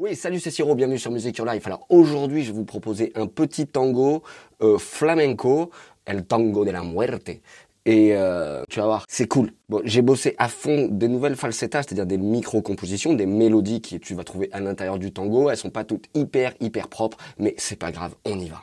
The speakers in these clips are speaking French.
Oui, salut, c'est Siro, bienvenue sur Music Your Life. Alors aujourd'hui, je vais vous proposer un petit tango euh, flamenco, El Tango de la Muerte. Et euh, tu vas voir, c'est cool. Bon, j'ai bossé à fond des nouvelles falsettas, c'est-à-dire des micro-compositions, des mélodies que tu vas trouver à l'intérieur du tango. Elles sont pas toutes hyper, hyper propres, mais c'est pas grave, on y va.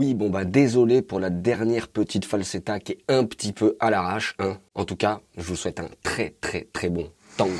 Oui, bon bah désolé pour la dernière petite falsetta qui est un petit peu à l'arrache. Hein. En tout cas, je vous souhaite un très très très bon tango.